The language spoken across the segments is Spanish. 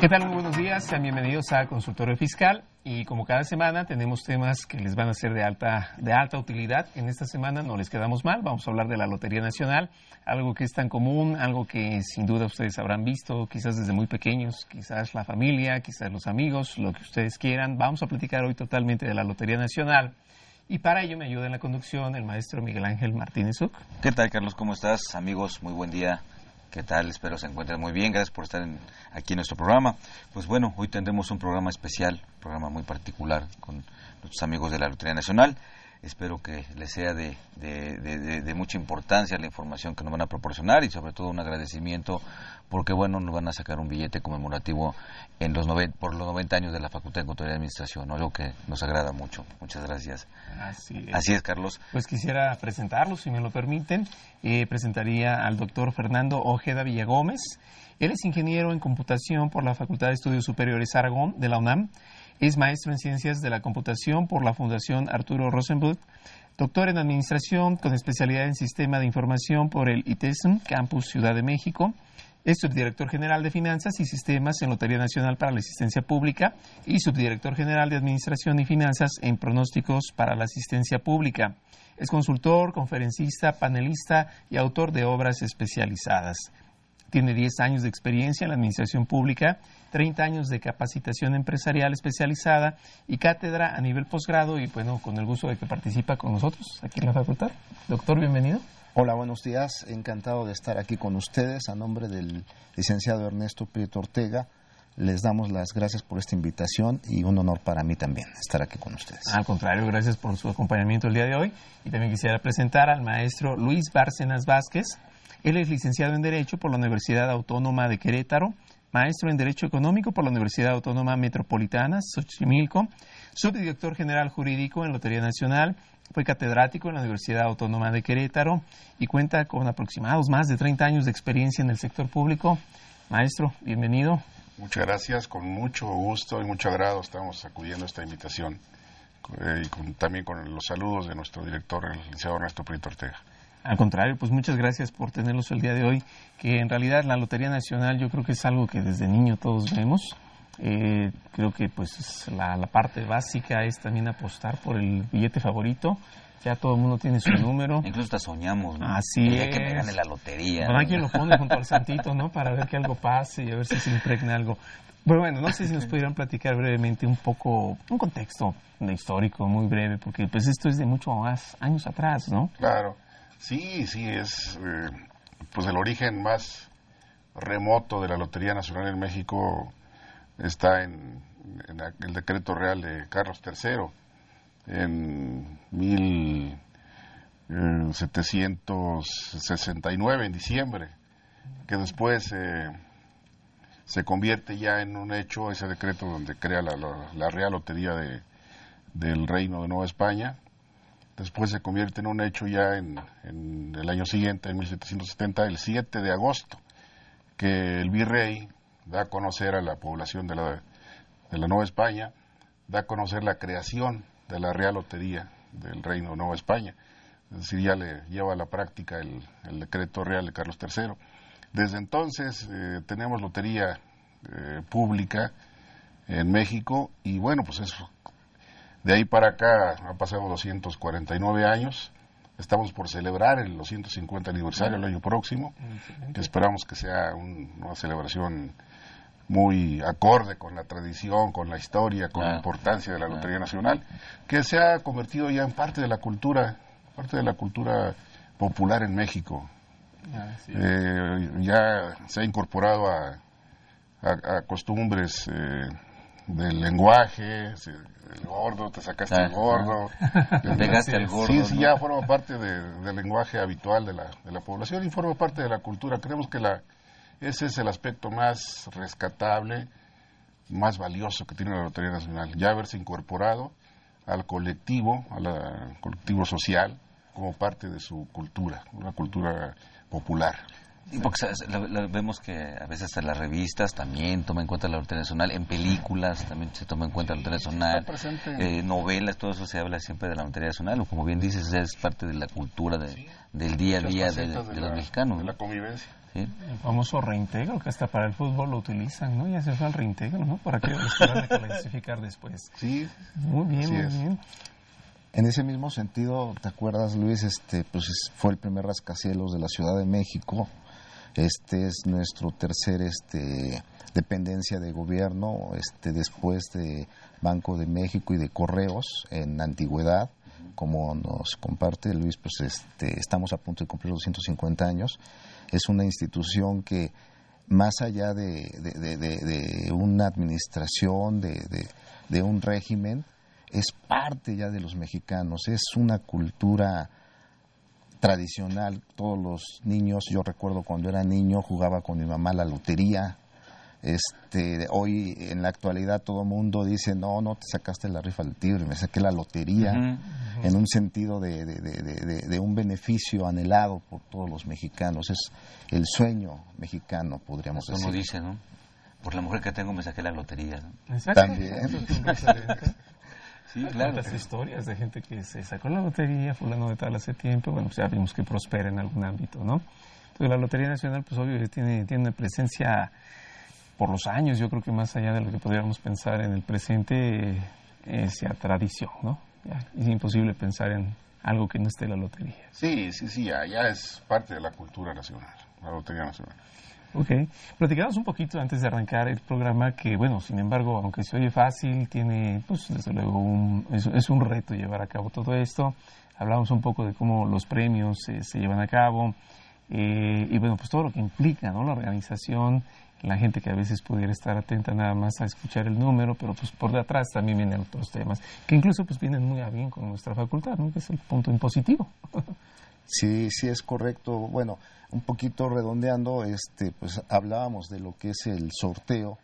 ¿Qué tal? Muy buenos días. Sean bienvenidos a Consultorio Fiscal. Y como cada semana tenemos temas que les van a ser de alta, de alta utilidad. En esta semana no les quedamos mal. Vamos a hablar de la Lotería Nacional, algo que es tan común, algo que sin duda ustedes habrán visto, quizás desde muy pequeños, quizás la familia, quizás los amigos, lo que ustedes quieran. Vamos a platicar hoy totalmente de la Lotería Nacional. Y para ello me ayuda en la conducción el maestro Miguel Ángel Martínez Uc. ¿Qué tal, Carlos? ¿Cómo estás? Amigos, muy buen día. ¿Qué tal? Espero se encuentren muy bien. Gracias por estar en- aquí en nuestro programa. Pues bueno, hoy tendremos un programa especial, un programa muy particular con nuestros amigos de la Lotería Nacional. Espero que les sea de, de- mucha importancia la información que nos van a proporcionar y sobre todo un agradecimiento porque bueno, nos van a sacar un billete conmemorativo en los por los 90 años de la Facultad de Contaduría y Administración, algo que nos agrada mucho. Muchas gracias. Así es. Así es, Carlos. Pues quisiera presentarlo, si me lo permiten. Eh, presentaría al doctor Fernando Ojeda Villagómez. Él es ingeniero en computación por la Facultad de Estudios Superiores Aragón de la UNAM. Es maestro en ciencias de la computación por la Fundación Arturo Rosenbluth. Doctor en administración con especialidad en sistema de información por el ITESM, Campus Ciudad de México. Es subdirector general de Finanzas y Sistemas en Lotería Nacional para la Asistencia Pública y subdirector general de Administración y Finanzas en Pronósticos para la Asistencia Pública. Es consultor, conferencista, panelista y autor de obras especializadas. Tiene 10 años de experiencia en la administración pública, 30 años de capacitación empresarial especializada y cátedra a nivel posgrado y bueno, con el gusto de que participa con nosotros aquí en la facultad. Doctor, bienvenido. Hola, buenos días. Encantado de estar aquí con ustedes. A nombre del licenciado Ernesto Prieto Ortega, les damos las gracias por esta invitación y un honor para mí también estar aquí con ustedes. Al contrario, gracias por su acompañamiento el día de hoy. Y también quisiera presentar al maestro Luis Bárcenas Vázquez. Él es licenciado en Derecho por la Universidad Autónoma de Querétaro, maestro en Derecho Económico por la Universidad Autónoma Metropolitana, Xochimilco, subdirector general jurídico en Lotería Nacional, fue catedrático en la Universidad Autónoma de Querétaro y cuenta con aproximados más de 30 años de experiencia en el sector público. Maestro, bienvenido. Muchas gracias, con mucho gusto y mucho agrado estamos acudiendo a esta invitación eh, y con- también con los saludos de nuestro director, el licenciado Ernesto Prieto Ortega. Al contrario, pues muchas gracias por tenerlos el día de hoy, que en realidad la Lotería Nacional yo creo que es algo que desde niño todos vemos. Eh, creo que pues la, la parte básica es también apostar por el billete favorito. Ya todo el mundo tiene su número. Incluso hasta soñamos, ¿no? Así El día que me es. gane la lotería. Bueno, hay quien lo pone junto al santito, ¿no? Para ver que algo pase y a ver si se impregna algo. Pero bueno, no sé si nos pudieran platicar brevemente un poco, un contexto de histórico muy breve, porque pues esto es de mucho más años atrás, ¿no? Claro, sí, sí, es eh, pues el origen más remoto de la Lotería Nacional en México está en, el decreto real de Carlos III en 1769, en diciembre, que después eh, se convierte ya en un hecho ese decreto donde crea la, la- la Real Lotería de, del Reino de Nueva España. Después se convierte en un hecho ya en, en el año siguiente, en 1770, el 7 de agosto, que el virrey da a conocer a la población de la, de la Nueva España, da a conocer la creación de la Real Lotería del Reino de Nueva España. Es decir, ya le lleva a la práctica el, el decreto real de Carlos III. Desde entonces eh, tenemos lotería eh, pública en México y bueno, pues eso, de ahí para acá han pasado 249 años. Estamos por celebrar el 250 aniversario el año próximo. que esperamos que sea un- una celebración muy acorde con la tradición, con la historia, con la importancia de la Lotería Nacional, que se ha convertido ya en parte de la cultura, parte de la cultura popular en México. Eh, ya se ha incorporado a, a, costumbres eh, del lenguaje, el gordo, te sacaste el gordo. Pegaste el gordo. Sí, sí, ya forma parte del lenguaje habitual de la, de la población y forma parte de la cultura. Creemos que la, ese es el aspecto más rescatable, más valioso que tiene la Lotería Nacional, ya haberse incorporado al colectivo, al colectivo social, como parte de su cultura, una cultura popular. porque vemos que a veces en las revistas también toma en cuenta la Lotería Nacional, en películas también se toma en cuenta la Lotería Nacional, eh, novelas, todo eso se habla siempre de la Lotería Nacional, o como bien dices, es parte de la cultura del día a día de, los mexicanos. De la convivencia. El famoso reintegro, que hasta para el fútbol lo utilizan, ¿no? Y hace falta el reintegro, ¿no? Para que los puedan clasificar después. Sí. Muy bien, muy bien. En ese mismo sentido, ¿te acuerdas, Luis? Este, pues fue el primer rascacielos de la Ciudad de México. Este es nuestro tercer este, dependencia de gobierno, este, después de Banco de México y de Correos en antigüedad. Como nos comparte Luis, pues este, estamos a punto de cumplir los 250 años es una institución que más allá de, una administración, de, un régimen, es parte ya de los mexicanos, es una cultura tradicional. Todos los niños, yo recuerdo cuando era niño, jugaba con mi mamá la lotería, este, hoy en la actualidad todo el mundo dice, no, no te sacaste la rifa del tigre, me saqué la lotería, en un sentido de, de, un beneficio anhelado por todos los mexicanos. Es el sueño mexicano, podríamos decir. Como dice, ¿no? Por la mujer que tengo me saqué la lotería. También. Sí, claro. Las historias de gente que se sacó la lotería, fulano de tal hace tiempo, bueno, pues ya vimos que prospera en algún ámbito, ¿no? Entonces la Lotería Nacional, pues obvio, tiene, tiene una presencia por los años, yo creo que más allá de lo que podríamos pensar en el presente, eh, sea tradición, ¿no? es imposible pensar en algo que no esté la lotería. Sí, sí, sí, ya, es parte de la cultura nacional, la Lotería Nacional. Ok, platicamos un poquito antes de arrancar el programa que, bueno, sin embargo, aunque se oye fácil, tiene, pues, desde luego, un, es, un reto llevar a cabo todo esto. Hablamos un poco de cómo los premios se llevan a cabo eh, y, bueno, pues todo lo que implica, ¿no? La organización, la gente que a veces pudiera estar atenta nada más a escuchar el número, pero pues por detrás también vienen otros temas, que incluso pues vienen muy a bien con nuestra facultad, ¿no? que es el punto impositivo. Sí, sí es correcto. Bueno, un poquito redondeando, este, pues hablábamos de lo que es el sorteo,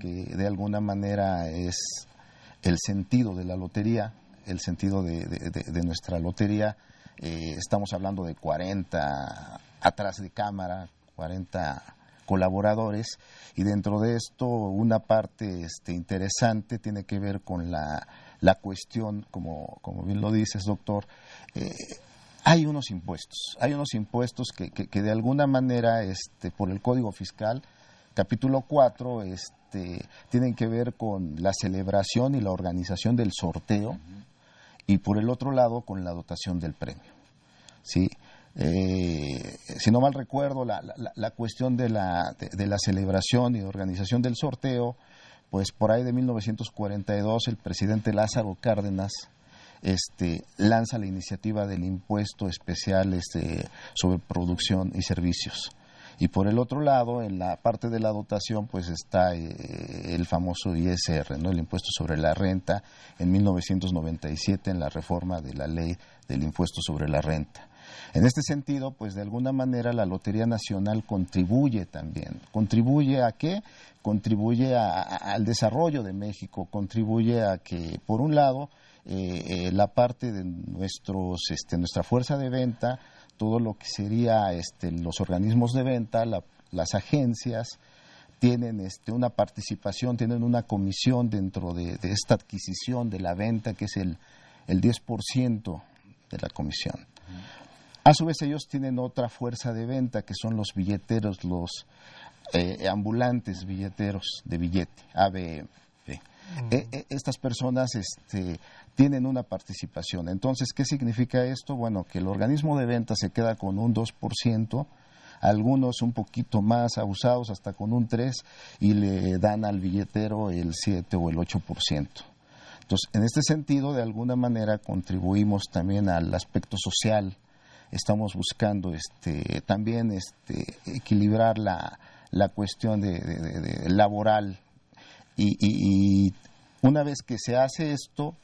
que de alguna manera es el sentido de la lotería, el sentido de, de, nuestra lotería. Eh, estamos hablando de 40 atrás de cámara, 40 colaboradores y dentro de esto una parte este, interesante tiene que ver con la, la cuestión, como, como bien lo dices, doctor, eh, hay unos impuestos, hay unos impuestos que, que, de alguna manera, este, por el Código Fiscal, capítulo 4, este, tienen que ver con la celebración y la organización del sorteo y por el otro lado con la dotación del premio. ¿sí? Eh, si no mal recuerdo, la, cuestión de la, celebración y organización del sorteo, pues por ahí de 1942 el presidente Lázaro Cárdenas este, lanza la iniciativa del impuesto especial este, sobre producción y servicios. Y por el otro lado, en la parte de la dotación, pues está eh, el famoso ISR, el impuesto sobre la renta, en 1997 en la reforma de la ley del impuesto sobre la renta. En este sentido, pues de alguna manera la Lotería Nacional contribuye también. ¿Contribuye a qué? Contribuye al desarrollo de México, contribuye a que, por un lado, eh, eh, la parte de nuestros, este, nuestra fuerza de venta, todo lo que sería este, los organismos de venta, las agencias, tienen este, una participación, tienen una comisión dentro de, esta adquisición de la venta, que es el, el 10% de la comisión. A su vez ellos tienen otra fuerza de venta que son los billeteros, los eh, ambulantes billeteros de billete, ABM. Eh, eh, estas personas este, tienen una participación. Entonces, ¿qué significa esto? Bueno, que el organismo de venta se queda con un 2% algunos un poquito más abusados, hasta con un 3, y le dan al billetero el 7 o el 8%. Entonces, en este sentido, de alguna manera contribuimos también al aspecto social. Estamos buscando este, también este, equilibrar la, la cuestión de, laboral. y una vez que se hace esto,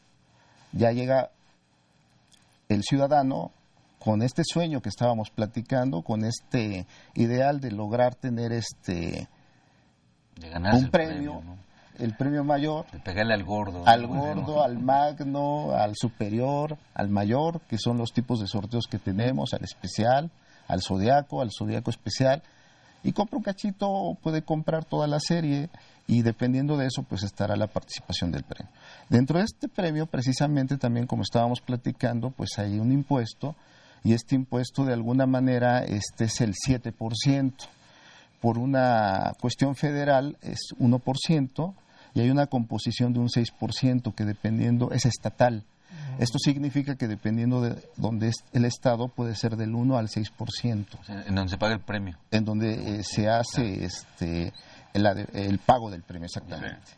ya llega el ciudadano con este sueño que estábamos platicando, con este ideal de lograr tener este un premio, el premio mayor, de pegarle al gordo, al gordo, al magno, al superior, al mayor, que son los tipos de sorteos que tenemos, al especial, al zodiaco, al zodiaco especial, y compra un cachito, puede comprar toda la serie y dependiendo de eso pues estará la participación del premio. Dentro de este premio precisamente también como estábamos platicando pues hay un impuesto y este impuesto de alguna manera este es el 7%. Por una cuestión federal es 1% y hay una composición de un 6% que dependiendo es estatal. Esto significa que dependiendo de donde es el Estado puede ser del 1 al 6%. en donde se paga el premio. En donde eh, se hace este el, pago del premio, exactamente.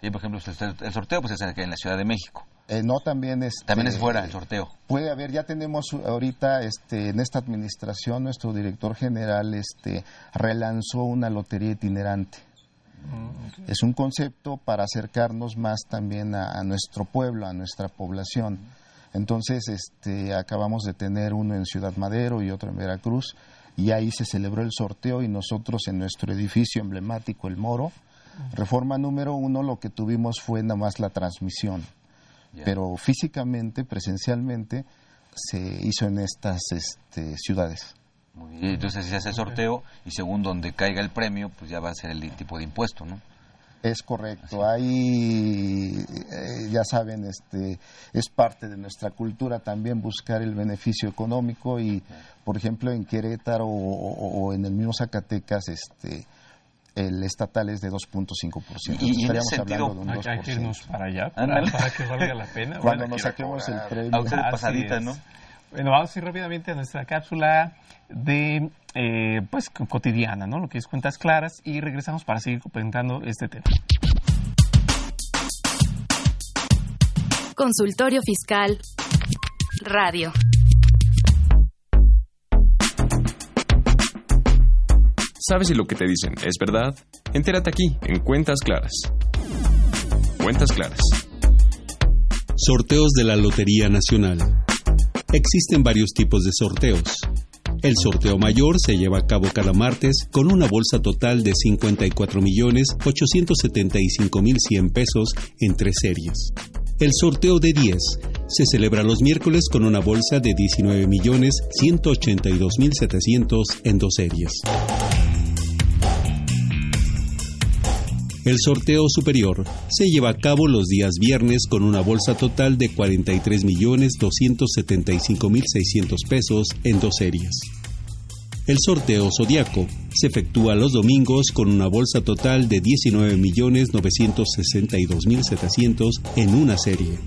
Y por ejemplo, el sorteo pues es en la Ciudad de México. Eh, no, también es... También es fuera el sorteo. Puede haber, ya tenemos ahorita este, en esta administración, nuestro director general este, relanzó una lotería itinerante. Es un concepto para acercarnos más también a, nuestro pueblo, a nuestra población. Entonces, este, acabamos de tener uno en Ciudad Madero y otro en Veracruz y ahí se celebró el sorteo y nosotros en nuestro edificio emblemático, el Moro, reforma número uno, lo que tuvimos fue nada más la transmisión, pero físicamente, presencialmente, se hizo en estas este, ciudades. Entonces se hace el sorteo y según donde caiga el premio, pues ya va a ser el tipo de impuesto, ¿no? Es correcto. Ahí, eh, ya saben, este, es parte de nuestra cultura también buscar el beneficio económico y, por ejemplo, en Querétaro o, en el mismo Zacatecas, este, el estatal es de 2.5%. Y, Estaríamos hablando de un 2%. Hay que irnos para allá para, que valga la pena. Cuando nos saquemos el premio. pasadita, ¿no? Bueno, vamos a ir rápidamente a nuestra cápsula de eh, pues cotidiana, ¿no? Lo que es cuentas claras y regresamos para seguir comentando este tema. Consultorio Fiscal Radio. ¿Sabes si lo que te dicen es verdad? Entérate aquí, en Cuentas Claras. Cuentas Claras. Sorteos de la Lotería Nacional. Existen varios tipos de sorteos. El sorteo mayor se lleva a cabo cada martes con una bolsa total de 54.875.100 pesos en tres series. El sorteo de 10 se celebra los miércoles con una bolsa de 19.182.700 en dos series. El sorteo superior se lleva a cabo los días viernes con una bolsa total de 43.275.600 pesos en dos series. El sorteo zodiaco se efectúa los domingos con una bolsa total de 19.962.700 en una serie.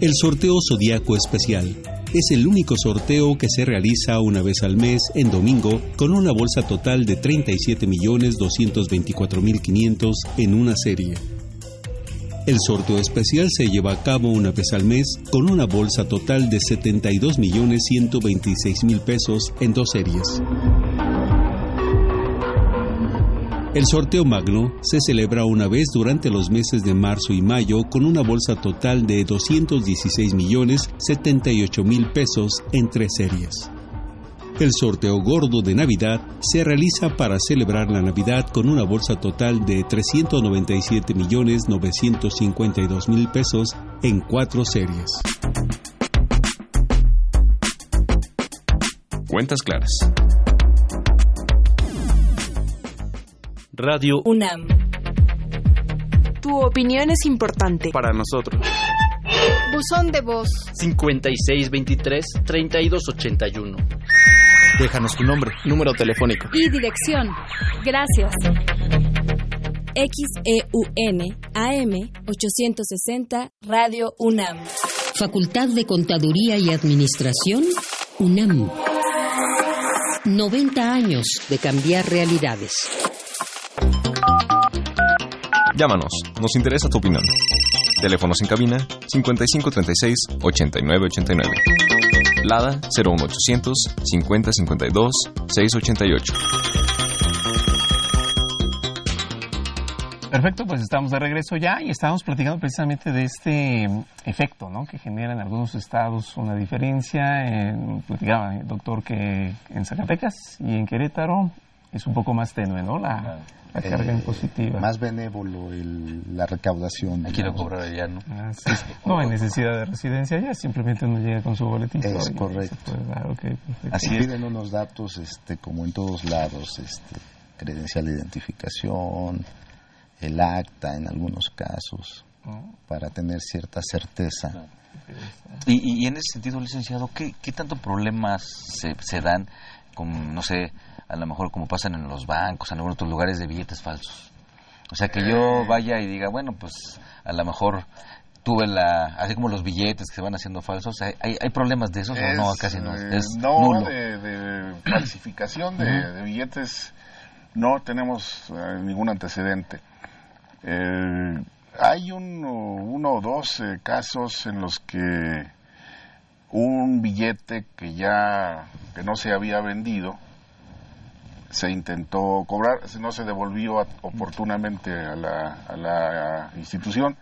El sorteo zodiaco especial es el único sorteo que se realiza una vez al mes en domingo con una bolsa total de 37.224.500 en una serie. El sorteo especial se lleva a cabo una vez al mes con una bolsa total de 72.126.000 pesos en dos series. El sorteo magno se celebra una vez durante los meses de marzo y mayo con una bolsa total de 216 millones 78 mil pesos en tres series. El sorteo gordo de Navidad se realiza para celebrar la Navidad con una bolsa total de 397 millones 952 mil pesos en cuatro series. Cuentas claras. Radio UNAM. Tu opinión es importante. Para nosotros. Buzón de voz. 5623-3281. Déjanos tu nombre, número telefónico. Y dirección. Gracias. XEUN AM 860 Radio UNAM. Facultad de Contaduría y Administración UNAM. 90 años de cambiar realidades. Llámanos, nos interesa tu opinión. Teléfonos en cabina 5536 8989. Lada 01800 5052 688. Perfecto, pues estamos de regreso ya y estamos platicando precisamente de este mm, efecto ¿no? que genera en algunos estados una diferencia. En, platicaba el doctor que en Zacatecas y en Querétaro es un poco más tenue, ¿no? La, la carga Eh, impositiva. Más benévolo el- la recaudación. Aquí lo cobrar allá, ¿no? Ah, sí. No hay necesidad de residencia ya, simplemente uno llega con su boletito. Es y correcto. Así piden unos datos, este, como en todos lados, este, credencial de identificación, el acta en algunos casos, para tener cierta certeza. Y, y- y en ese sentido, licenciado, ¿qué, qué tanto problemas se, se dan con, no sé, a lo mejor como pasan en los bancos, en algunos otros lugares de billetes falsos? O sea, que yo vaya y diga, bueno, pues a lo mejor tuve la, así como los billetes que se van haciendo falsos, ¿hay, hay, hay problemas de esos o no? Casi no. eh, Es no, nulo. de, de falsificación de billetes no tenemos eh, ningún antecedente. Eh, hay uno, uno o dos eh, casos en los que un billete que ya que no se había vendido se intentó cobrar, no se devolvió oportunamente a la, a la institución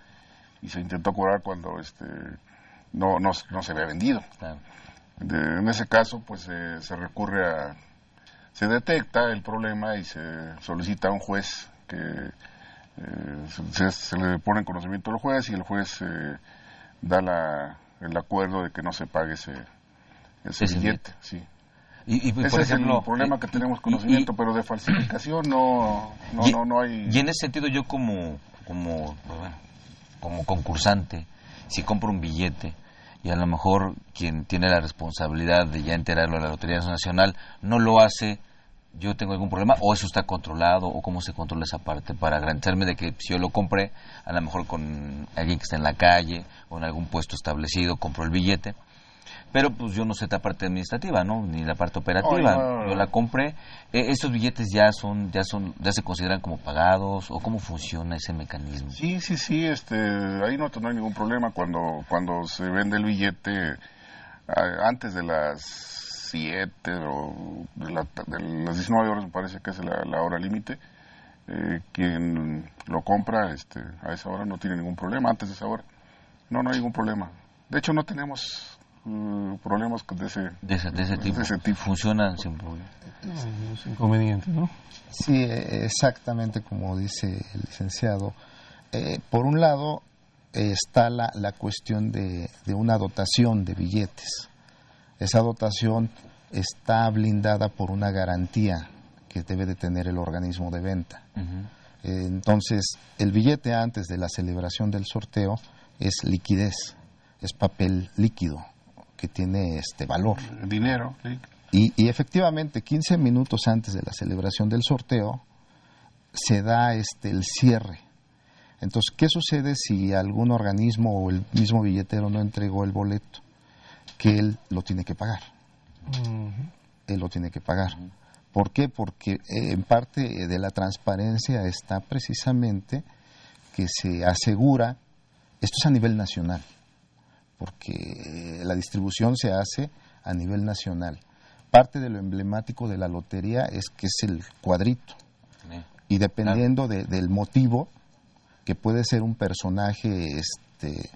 y se intentó cobrar cuando este no, no, no se había vendido. De- en ese caso, pues eh, se recurre a, se detecta el problema y se solicita a un juez que eh, se, se le pone en conocimiento al juez y el juez eh, da la, el acuerdo de que no se pague ese, ese Ese billete. Sí. Y, y, Ese por es ejemplo, el problema que tenemos conocimiento, pero de falsificación no, no, y, no, no hay. y en ese sentido yo como, como, bueno, como concursante, si compro un billete y a lo mejor quien tiene la responsabilidad de ya enterarlo a la Lotería Nacional no lo hace, yo tengo algún problema o eso está controlado o cómo se controla esa parte para garantizarme de que si yo lo compré, a lo mejor con alguien que está en la calle o en algún puesto establecido, compro el billete. Pero pues yo no sé la parte administrativa, ¿no? Ni la parte operativa. No. Yo la compré. Eh, ¿Estos billetes ya son, ya son, ya se consideran como pagados o cómo funciona ese mecanismo? Sí, sí, sí, este, ahí no, no hay ningún problema cuando, cuando se vende el billete antes de las 7 o de, la- de las 19 horas, me parece que es la, la hora límite. eh, quien lo compra este, a esa hora no tiene ningún problema, antes de esa hora. No, no hay ningún problema. De hecho, no tenemos eh, problemas de ese, De ese, de ese tipo. Funcionan sin. Los inconvenientes, ¿no? Sí, eh, exactamente como dice el licenciado. Eh, por un lado eh, está la, la cuestión de, de una dotación de billetes. Esa dotación está blindada por una garantía que debe de tener el organismo de venta. Eh, entonces, el billete antes de la celebración del sorteo es liquidez, es papel líquido que tiene este valor. dinero. Y, y efectivamente, 15 minutos antes de la celebración del sorteo, se da este, el cierre. Entonces, ¿qué sucede si algún organismo o el mismo billetero no entregó el boleto? Que él lo tiene que pagar. Él lo tiene que pagar. ¿Por qué? Porque eh, en parte de la transparencia está precisamente que se asegura, esto es a nivel nacional, porque la distribución se hace a nivel nacional. Parte de lo emblemático de la lotería es que es el cuadrito. Y dependiendo de- del motivo, que puede ser un personaje este,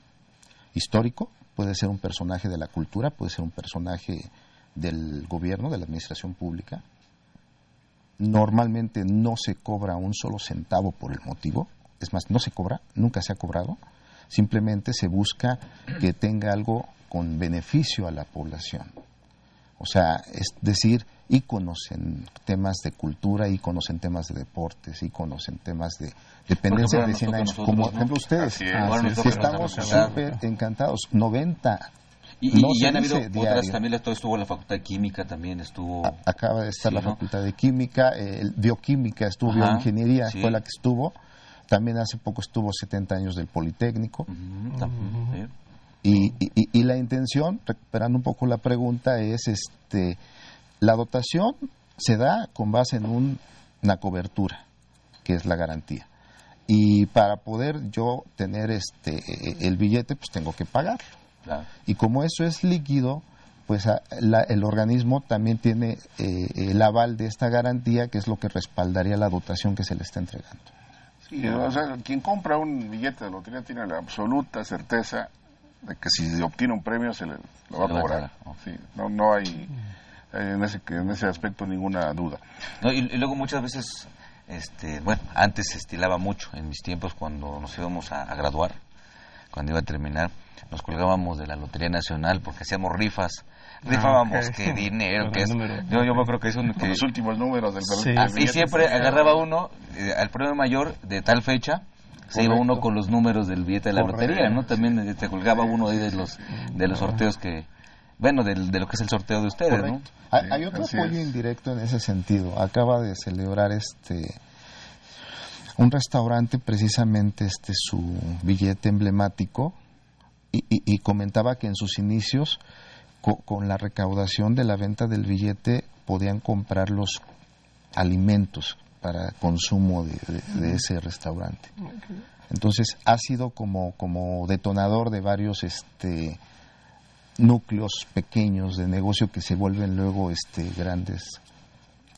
histórico, puede ser un personaje de la cultura, puede ser un personaje del gobierno, de la administración pública. Normalmente no se cobra un solo centavo por el motivo, es más, no se cobra, nunca se ha cobrado, simplemente se busca que tenga algo con beneficio a la población. O sea, es decir, íconos en temas de cultura, íconos en temas de deportes, íconos en temas de dependencia de nos 100 toca a años, como por ejemplo ustedes. Es. Ah, sí, estamos súper encantados. 90. Y, y no se ya han habido dice otras, diario. también estuvo la Facultad de Química, también estuvo... Acaba de estar Sí, la ¿no? Facultad de Química, eh, bioquímica estuvo, Ajá, bioingeniería sí. fue la que estuvo. También hace poco estuvo 70 años del Politécnico. Y, y- y la intención, recuperando un poco la pregunta, es este La dotación se da con base en un- una cobertura, que es la garantía. Y para poder yo tener este el billete, pues tengo que pagarlo. Claro. Y como eso es líquido, pues a- la- el organismo también tiene eh, el aval de esta garantía, que es lo que respaldaría la dotación que se le está entregando. O sea, quien compra un billete de lotería tiene la absoluta certeza de que si obtiene un premio se le lo va a cobrar. Sí, no, no hay eh, en ese, en ese aspecto ninguna duda. No, y, y luego muchas veces, este, bueno, antes se estilaba mucho, en mis tiempos cuando nos íbamos a, a graduar, cuando iba a terminar, nos colgábamos de la Lotería Nacional porque hacíamos rifas. Rifábamos ok. qué dinero, que es. número. Yo, yo me creo que es un. Que- los últimos números del, Sí. Ah, y siempre agarraba uno, eh, al premio mayor de tal fecha, se iba uno con los números del billete de la Correcto. lotería, ¿no? También eh, te colgaba uno ahí de los, de los sorteos que. Bueno, de, lo que es el sorteo de ustedes, ¿no? Hay, hay otro así apoyo es. indirecto en ese sentido. Acaba de celebrar este un restaurante precisamente este su billete emblemático y, y- y comentaba que en sus inicios co- con la recaudación de la venta del billete podían comprar los alimentos para consumo de, de- de ese restaurante. Entonces ha sido como, como detonador de varios este, núcleos pequeños de negocio que se vuelven luego este, grandes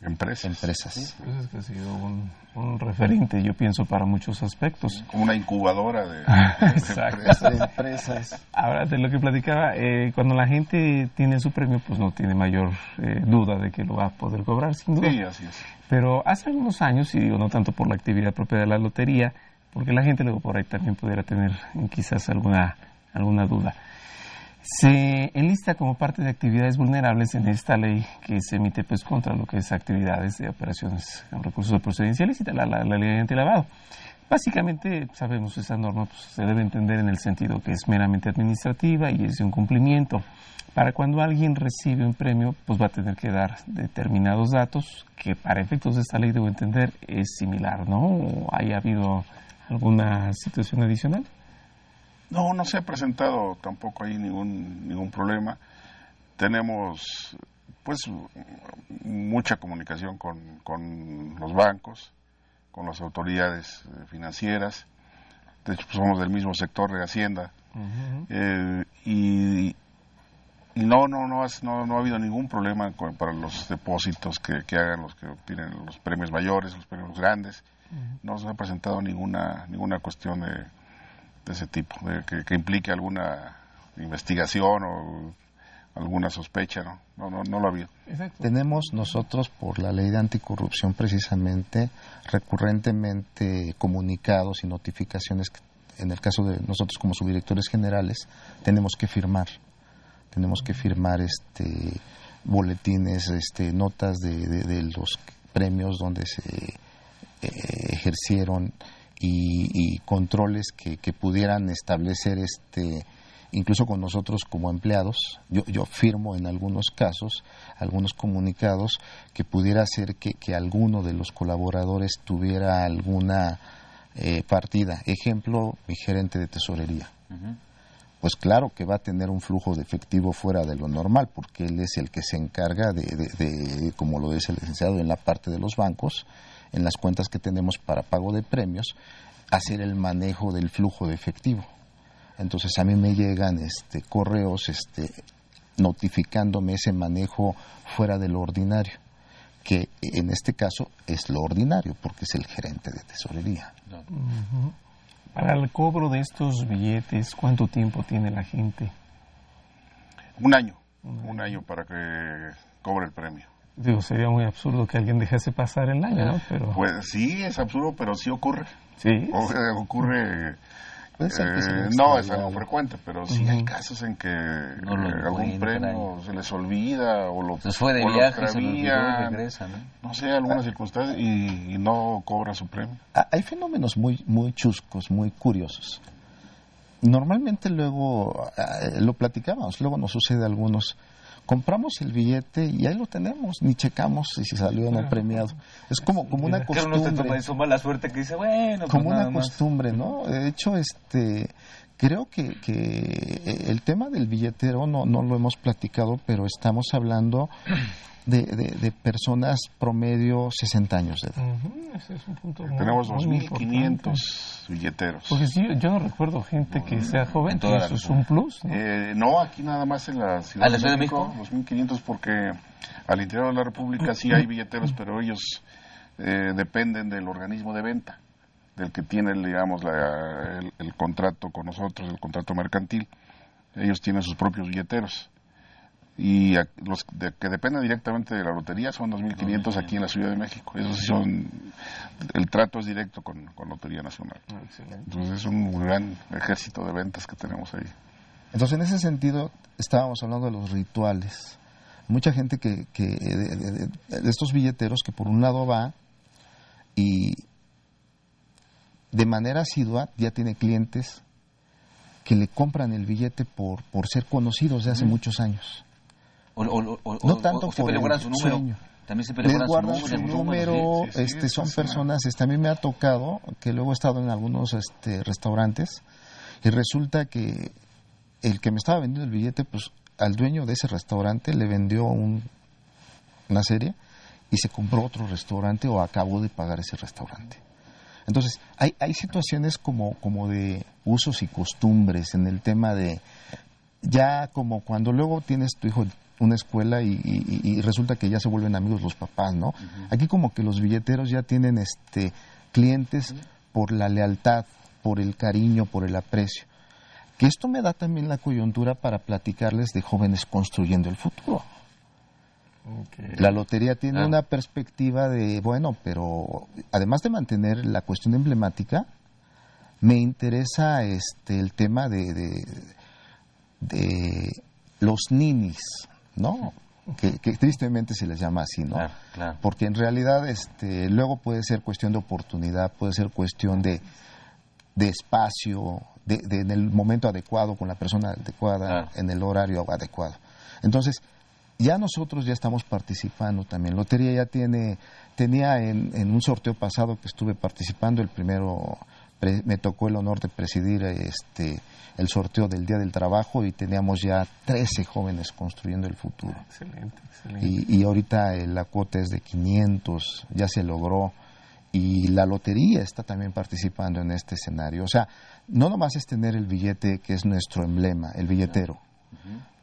empresas. empresas. Es que ha sido un, un referente, yo pienso, para muchos aspectos. Como una incubadora de, Exacto. de empresas. Ahora, de lo que platicaba, eh, cuando la gente tiene su premio, pues no tiene mayor eh, duda de que lo va a poder cobrar, sin duda. Sí, así es. Pero hace algunos años, y digo no tanto por la actividad propia de la lotería, porque la gente luego por ahí también pudiera tener quizás alguna, alguna duda. Se enlista como parte de actividades vulnerables en esta ley que se emite pues contra lo que es actividades de operaciones con recursos de procedencia ilícita, la, la, la ley antilavado. Básicamente sabemos esa norma pues, se debe entender en el sentido que es meramente administrativa y es de un cumplimiento. Para cuando alguien recibe un premio, pues va a tener que dar determinados datos que para efectos de esta ley debo entender es similar, ¿no? ¿O haya habido alguna situación adicional? No, no se ha presentado tampoco ahí ningún ningún problema. Tenemos pues mucha comunicación con, con los bancos, con las autoridades eh, financieras. De hecho, pues, somos del mismo sector de Hacienda. Eh, y, y no, no, no, has- no, no ha habido ningún problema con- para los depósitos que, que hagan los que obtienen los premios mayores, los premios grandes. No se ha presentado ninguna ninguna cuestión de, de ese tipo, de que, que implique alguna investigación o alguna sospecha, ¿no? No, no, no lo ha habido. Tenemos nosotros, por la ley de anticorrupción precisamente, recurrentemente comunicados y notificaciones que, en el caso de nosotros como subdirectores generales, tenemos que firmar. Tenemos que firmar este boletines, este, notas de, de- de los premios donde se eh, ejercieron y, y controles que, que pudieran establecer este incluso con nosotros como empleados. Yo, yo firmo en algunos casos algunos comunicados que pudiera ser que, que alguno de los colaboradores tuviera alguna eh, partida. Ejemplo mi gerente de tesorería. Pues claro que va a tener un flujo de efectivo fuera de lo normal, porque él es el que se encarga de, de- de, como lo dice el licenciado, en la parte de los bancos, en las cuentas que tenemos para pago de premios, hacer el manejo del flujo de efectivo. Entonces a mí me llegan este, correos este, notificándome ese manejo fuera de lo ordinario, que en este caso es lo ordinario, porque es el gerente de tesorería. Para el cobro de estos billetes, ¿cuánto tiempo tiene la gente? Un año, un año para que cobre el premio. Digo, sería muy absurdo que alguien dejase pasar el año, ¿no? Pero Pues sí, es absurdo, pero sí ocurre. Sí. O- eh, ocurre. Puede ser que se eh, no es algo frecuente, pero sí hay casos en que No lo eh, algún premio se les olvida o lo, Se fue de o lo viaje, se lo olvidó regresa, ¿no? no sé, alguna circunstancia y, y no cobra su premio. Ah, Hay fenómenos muy, muy chuscos, muy curiosos. Normalmente luego, ah, lo platicábamos, luego nos sucede a algunos, compramos el billete y ahí lo tenemos, ni checamos si se salió en el premiado. Es como, como una costumbre, eso mala suerte que dice, bueno, pues como una costumbre, ¿no? De hecho, este, creo que, que el tema del billetero no, no lo hemos platicado, pero estamos hablando de, de, personas promedio 60 años de edad. Ese es un punto Tenemos 2.500 billeteros. Porque sí, yo no recuerdo gente que sea joven, eso es un plus. ¿no? Eh, no, aquí nada más en la Ciudad, de, de México, 2.500 porque al interior de la República sí hay billeteros, pero ellos eh, dependen del organismo de venta, del que tiene, digamos, el, contrato con nosotros, el contrato mercantil. Ellos tienen sus propios billeteros. Y los que dependen directamente de la lotería son 2.500 aquí en la Ciudad de México. Esos son, el trato es directo con, con Lotería Nacional. Ah, Entonces es un gran ejército de ventas que tenemos ahí. Entonces en ese sentido estábamos hablando de los rituales mucha gente que, que de, estos billeteros que por un lado va y de manera asidua ya tiene clientes que le compran el billete por, por ser conocidos de hace muchos años. No tanto por el su número. Sueño. También se Les guardan su número, este, son personas, este, a mí me ha tocado que luego he estado en algunos este, restaurantes y resulta que el que me estaba vendiendo el billete, pues al dueño de ese restaurante le vendió una serie y se compró otro restaurante o acabó de pagar ese restaurante. Entonces, hay, hay situaciones como, como de usos y costumbres en el tema de, ya como cuando luego tienes tu hijo una escuela y, resulta que ya se vuelven amigos los papás, ¿no? Aquí como que los billeteros ya tienen este clientes por la lealtad, por el cariño, por el aprecio. Que esto me da también la coyuntura para platicarles de jóvenes construyendo el futuro. La lotería tiene ah. una perspectiva de, bueno, pero además de mantener la cuestión emblemática, me interesa este el tema de, de, los ninis, ¿no? Que, tristemente se les llama así, ¿no? Porque en realidad este, luego puede ser cuestión de oportunidad, puede ser cuestión de, de espacio, de, en el momento adecuado, con la persona adecuada, en el horario adecuado. Entonces, ya nosotros ya estamos participando también. Lotería ya tiene, tenía en, en un sorteo pasado que estuve participando, el primero me tocó el honor de presidir este el sorteo del Día del Trabajo y teníamos ya 13 jóvenes construyendo el futuro. Excelente, excelente. Y, y ahorita la cuota es de 500, ya se logró y la lotería está también participando en este escenario. O sea, no nomás es tener el billete que es nuestro emblema, el billetero.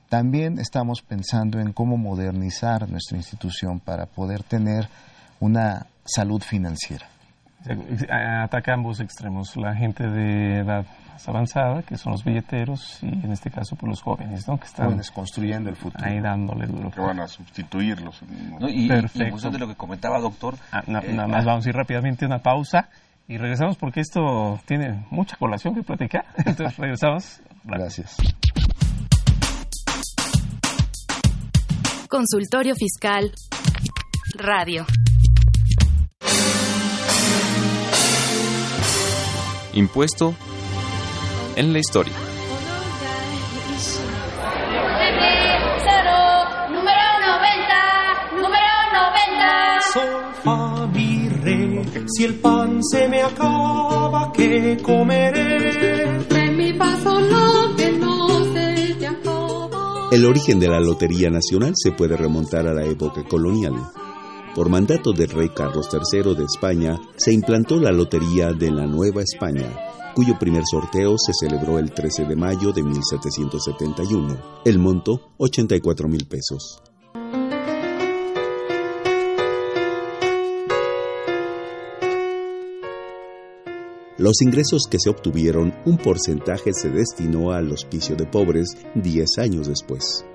También estamos pensando en cómo modernizar nuestra institución para poder tener una salud financiera. Ataca ambos extremos, la gente de edad avanzada, que son los billeteros, y en este caso por pues, los jóvenes, ¿no? Que están construyendo el futuro. Ahí dándole duro. Que van a sustituirlos. y, Perfecto. de lo que comentaba, doctor. Ah, eh, nada más vamos a ir rápidamente a una pausa y regresamos porque esto tiene mucha colación que platicar. Entonces regresamos. Gracias. Consultorio Fiscal Radio. Impuesto en la historia. número 90, número 90. Sol, fa, mi, re, si el pan se me acaba, ¿qué comeré? Re, mi, fa, lo que no se te acaba. El origen de la Lotería Nacional se puede remontar a la época colonial. Por mandato del rey Carlos III de España, se implantó la Lotería de la Nueva España, cuyo primer sorteo se celebró el 13 de mayo de 1771. El monto, 84 mil pesos. Los ingresos que se obtuvieron, un porcentaje se destinó al hospicio de pobres 10 años después.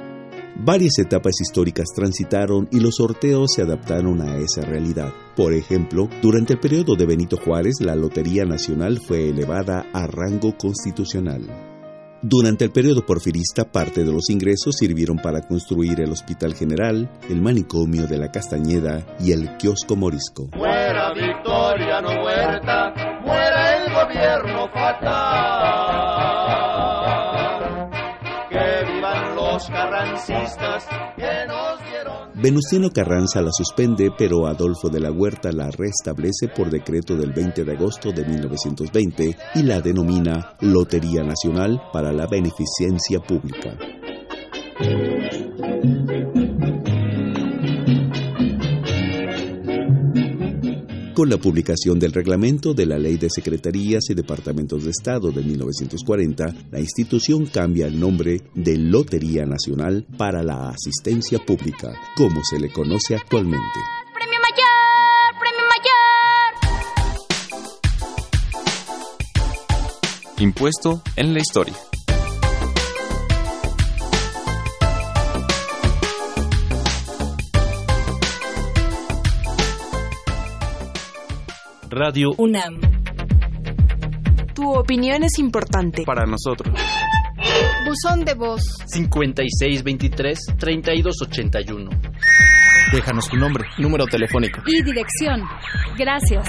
Varias etapas históricas transitaron y los sorteos se adaptaron a esa realidad. Por ejemplo, durante el periodo de Benito Juárez, la Lotería Nacional fue elevada a rango constitucional. Durante el periodo porfirista, parte de los ingresos sirvieron para construir el Hospital General, el manicomio de la Castañeda y el kiosco morisco. Victoria, no el gobierno fatal. Venustiano Carranza la suspende, pero Adolfo de la Huerta la restablece por decreto del 20 de agosto de 1920 y la denomina Lotería Nacional para la Beneficencia Pública. Con la publicación del reglamento de la Ley de Secretarías y Departamentos de Estado de 1940, la institución cambia el nombre de Lotería Nacional para la Asistencia Pública, como se le conoce actualmente. ¡Premio mayor! ¡Premio mayor! Impuesto en la historia. Radio UNAM. Tu opinión es importante. Para nosotros. Buzón de voz. 5623-3281. Déjanos tu nombre, número telefónico. Y dirección. Gracias.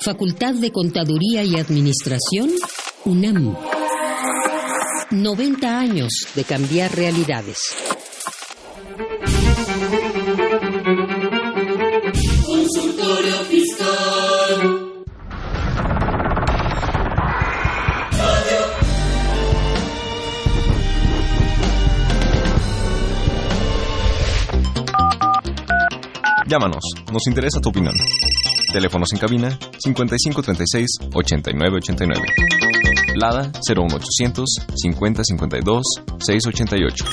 Facultad de Contaduría y Administración, UNAM. 90 años de cambiar realidades. Llámanos, nos interesa tu opinión. Teléfonos en cabina 5536-8989. Lada 01800 5052 688.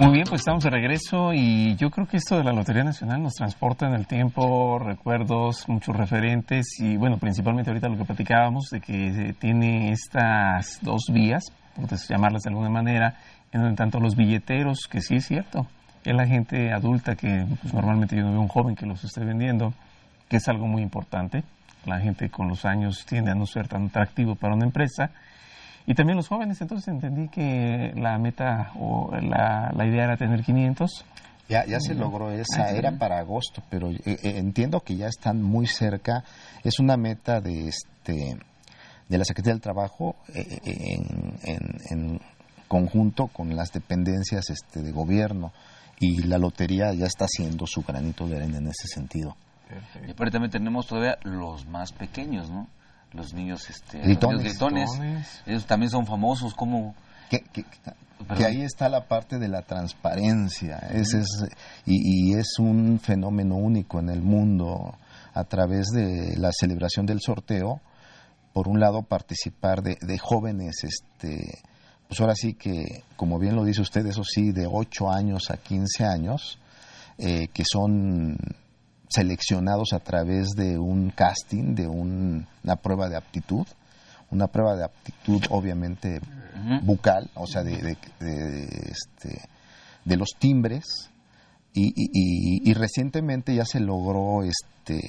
Muy bien, pues estamos de regreso y yo creo que esto de la Lotería Nacional nos transporta en el tiempo recuerdos, muchos referentes y bueno, principalmente ahorita lo que platicábamos de que tiene estas dos vías, por llamarlas de alguna manera, en tanto los billeteros, que sí es cierto, es la gente adulta que pues, normalmente yo no veo un joven que los esté vendiendo, que es algo muy importante. La gente con los años tiende a no ser tan atractivo para una empresa. Y también los jóvenes, entonces entendí que la meta o la, la idea era tener 500. Ya, ya se logró esa, era para agosto, pero eh, eh, entiendo que ya están muy cerca. Es una meta de este de la Secretaría del Trabajo eh, en, en, en conjunto con las dependencias este, de gobierno y la lotería ya está haciendo su granito de arena en ese sentido. Y aparte también tenemos todavía los más pequeños, ¿no? Los niños, este, gritones. Los gritones. Ellos también son famosos, como... Que, que, que, ahí está la parte de la transparencia. Ese es, y, y es un fenómeno único en el mundo a través de la celebración del sorteo. Por un lado, participar de, de jóvenes este, pues ahora sí que, como bien lo dice usted, eso sí, de 8 años a 15 años, eh, que son seleccionados a través de un casting, de un, una prueba de aptitud, una prueba de aptitud obviamente bucal, o sea, de, de, de, este, de los timbres, y, y, y, recientemente ya se logró este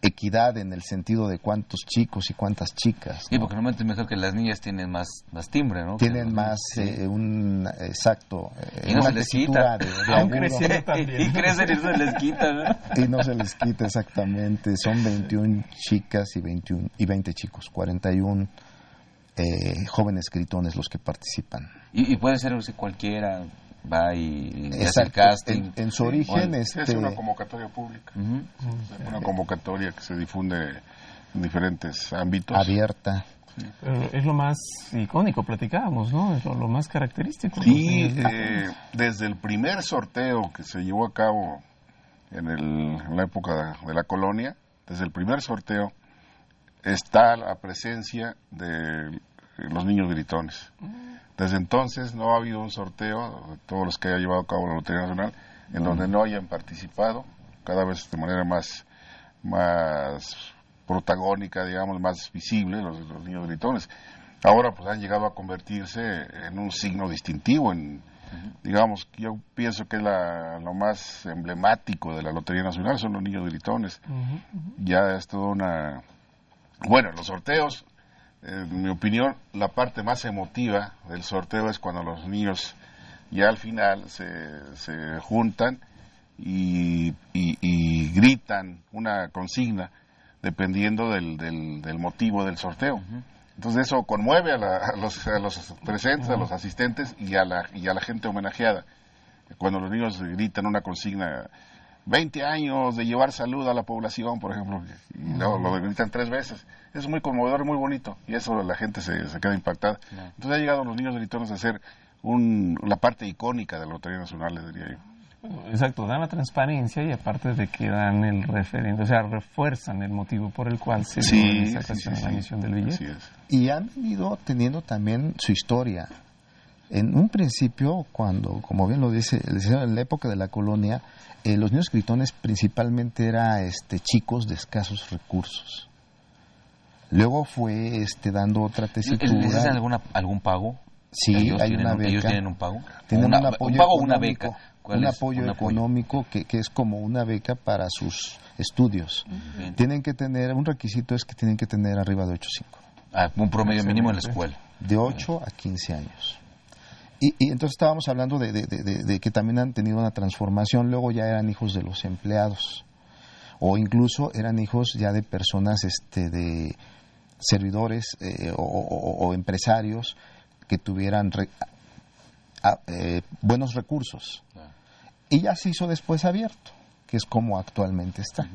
equidad en el sentido de cuántos chicos y cuántas chicas. Sí, porque normalmente es mejor que las niñas tienen más, más timbre, ¿no? Tienen más eh, un exacto. Eh, y no se les quita. De, de y crecen y no se les quita, ¿no? Y no se les quita exactamente. Son 21 chicas y 21 y 20 chicos, 41 eh, jóvenes gritones los que participan. Y, y puede ser cualquiera va y hace el casting. En, en su origen es este... una convocatoria pública, uh -huh. una convocatoria que se difunde en diferentes ámbitos. Abierta. Pero es lo más icónico, platicábamos, ¿no? Es lo, lo más característico. Sí, eh, desde el primer sorteo que se llevó a cabo en, el, en la época de la colonia, desde el primer sorteo está la presencia de los niños gritones. Desde entonces no ha habido un sorteo, de todos los que haya llevado a cabo la Lotería Nacional, en donde no hayan participado, cada vez de manera más, más protagónica, digamos, más visible, los, los niños gritones. Ahora pues han llegado a convertirse en un signo distintivo, en, digamos, yo pienso que la, lo más emblemático de la Lotería Nacional son los niños gritones. Uh -huh. Ya es toda una... Bueno, los sorteos en mi opinión, la parte más emotiva del sorteo es cuando los niños ya al final se, se juntan y, y- y gritan una consigna dependiendo del, del, del motivo del sorteo. Entonces eso conmueve a, la- a los, a los presentes, a los asistentes y a, la, y a la gente homenajeada. Cuando los niños gritan una consigna, 20 años de llevar salud a la población, por ejemplo, y luego lo gritan tres veces. Es muy conmovedor, muy bonito, y eso la gente se, se queda impactada. Entonces ha llegado los niños gritones a ser un, la parte icónica de la Lotería Nacional, les diría yo. Exacto, dan la transparencia y aparte de que dan el referente, o sea, refuerzan el motivo por el cual se Sí, sí, sí, la emisión del billete. Y han venido teniendo también su historia. En un principio, cuando, como bien lo dice, en la época de la colonia, eh, los niños gritones principalmente eran este, chicos de escasos recursos. Luego fue este, dando otra tesitura. ¿Les hacen alguna, algún pago? Sí, ellos hay tienen una un- beca. ¿Ellos tienen un pago? Tienen Una- un apoyo pago o una beca? ¿Cuál Un apoyo Un apoyo. económico que, que es como una beca para sus estudios. Bien. Tienen que tener, un requisito es que tienen que tener arriba de 8.5. Ah, un promedio mínimo en la escuela. De 8 a 15 años. Y, y entonces estábamos hablando de, de- de- de- de que también han tenido una transformación, luego ya eran hijos de los empleados, o incluso eran hijos ya de personas este, de servidores eh, o, o- o empresarios que tuvieran re- a- eh, buenos recursos. Y ya se hizo después abierto, que es como actualmente está.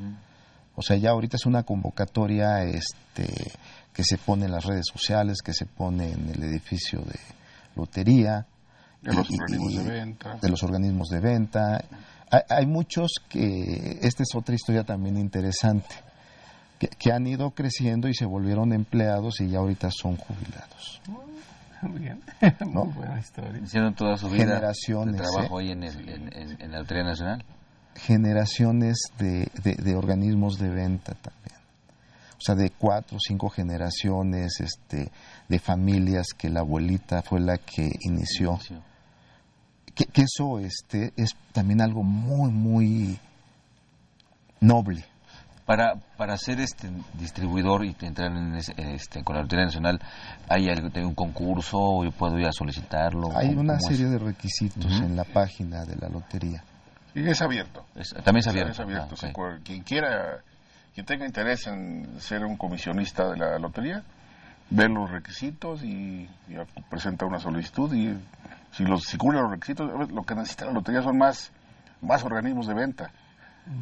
O sea, ya ahorita es una convocatoria este, que se pone en las redes sociales, que se pone en el edificio de lotería. De los organismos de venta. De los organismos de venta. Hay, hay muchos que, esta es otra historia también interesante, que, que han ido creciendo y se volvieron empleados y ya ahorita son jubilados. Muy bien. ¿no? Muy buena historia. Hicieron toda su vida Generaciones, de trabajo ¿eh? ahí en, el, en, en- en la Lotería Nacional. generaciones de, de- de organismos de venta también. O sea, de cuatro o cinco generaciones este, de familias que la abuelita fue la que inició. Que, que eso este, es también algo muy, muy noble. Para, para ser este distribuidor y entrar en ese- este, con la Lotería Nacional, ¿hay algo, hay un concurso o yo puedo ir a solicitarlo? Hay ¿Cómo- una es? serie de requisitos en la página de la lotería. Y es abierto. Es- también es abierto. Es abierto. Ah, quien quiera, quien tenga interés en ser un comisionista de la lotería, ve los requisitos y, presenta una solicitud y si los si cumple los requisitos, lo que necesita la lotería son más más organismos de venta.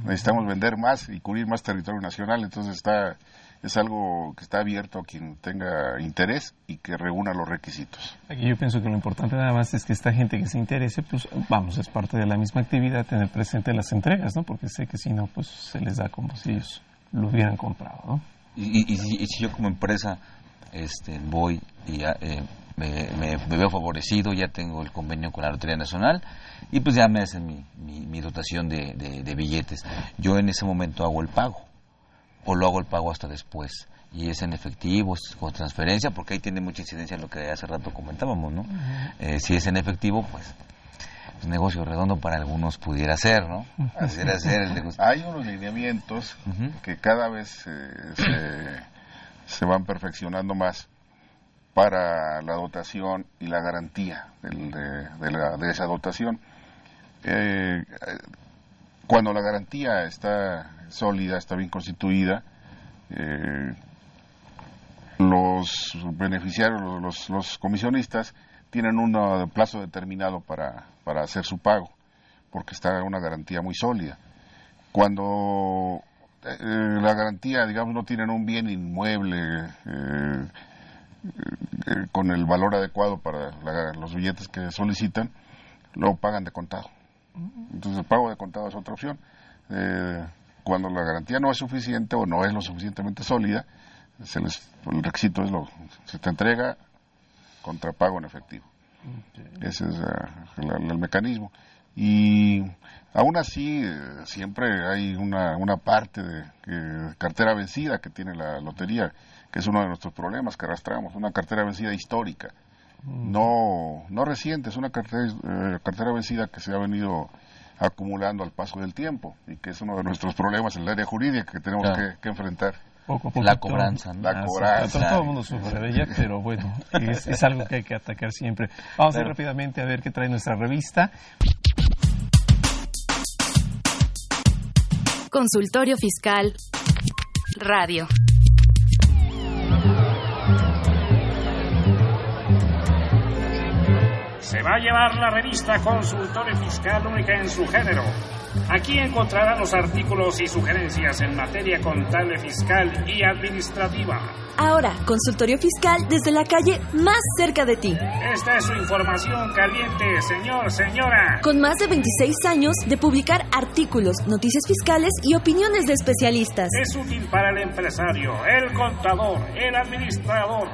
Necesitamos vender más y cubrir más territorio nacional, entonces está es algo que está abierto a quien tenga interés y que reúna los requisitos. Aquí yo pienso que lo importante nada más es que esta gente que se interese, pues vamos, es parte de la misma actividad, tener presente las entregas, ¿no? Porque sé que si no, pues se les da como si ellos lo hubieran comprado, ¿no? Y, y- y si, y si yo como empresa este, voy y ya, eh, me, me- me veo favorecido, ya tengo el convenio con la Lotería Nacional y pues ya me hacen mi, mi, mi dotación de, de- de billetes. Yo en ese momento hago el pago o lo hago el pago hasta después. Y es en efectivo, es con transferencia, porque ahí tiene mucha incidencia lo que hace rato comentábamos, ¿no? Eh, si es en efectivo, pues, pues negocio redondo para algunos pudiera ser, ¿no? Hacer, hacer el negocio. Hay unos lineamientos que cada vez eh, se, se van perfeccionando más para la dotación y la garantía del- de, de la- de esa dotación. Eh, cuando la garantía está sólida, está bien constituida, eh, los beneficiarios, los, los- los comisionistas, tienen un uh, plazo determinado para, para hacer su pago, porque está una garantía muy sólida. Cuando eh, la garantía, digamos, no tienen un bien inmueble eh, eh, con el valor adecuado para la- los billetes que solicitan, lo pagan de contado. Entonces el pago de contado es otra opción. Eh, cuando la garantía no es suficiente o no es lo suficientemente sólida, se les, el requisito es lo se te entrega contra pago en efectivo. Ese es ah, la- el mecanismo. Y aún así, eh, siempre hay una, una parte de que- cartera vencida que tiene la lotería, que es uno de nuestros problemas que arrastramos, una cartera vencida histórica. No, no reciente, es una cartera, eh, cartera vencida que se ha venido acumulando al paso del tiempo y que es uno de nuestros problemas en el área jurídica que tenemos Claro. que, que enfrentar. poco a poco. La cobranza, ¿no? La cobranza. Todo el mundo sufre de ella, pero bueno, es, es algo que hay que atacar siempre. Vamos a ir rápidamente a ver qué trae nuestra revista. Consultorio Fiscal Radio. Se va a llevar la revista Consultorio Fiscal única en su género. Aquí encontrará los artículos y sugerencias en materia contable, fiscal y administrativa. Ahora, consultorio fiscal desde la calle más cerca de ti. Esta es su información caliente, señor, señora. Con más de 26 años de publicar artículos, noticias fiscales y opiniones de especialistas. Es útil para el empresario, el contador, el administrador,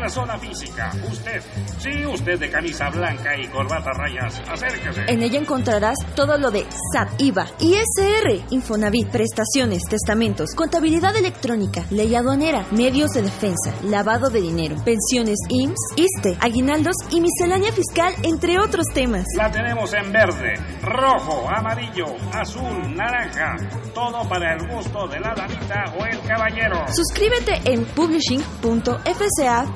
persona física, usted. Sí, usted de camisa blanca y corbata rayas, acérquese. En ella encontrarás todo lo de SAT, IVA, ISR, Infonavit, prestaciones, testamentos, contabilidad electrónica, ley aduanera, medios de defensa, lavado de dinero, pensiones IMSS, ISTE, aguinaldos y miscelánea fiscal, entre otros temas. La tenemos en verde, rojo, amarillo, azul, naranja. Todo para el gusto de la damita o el caballero. Suscríbete en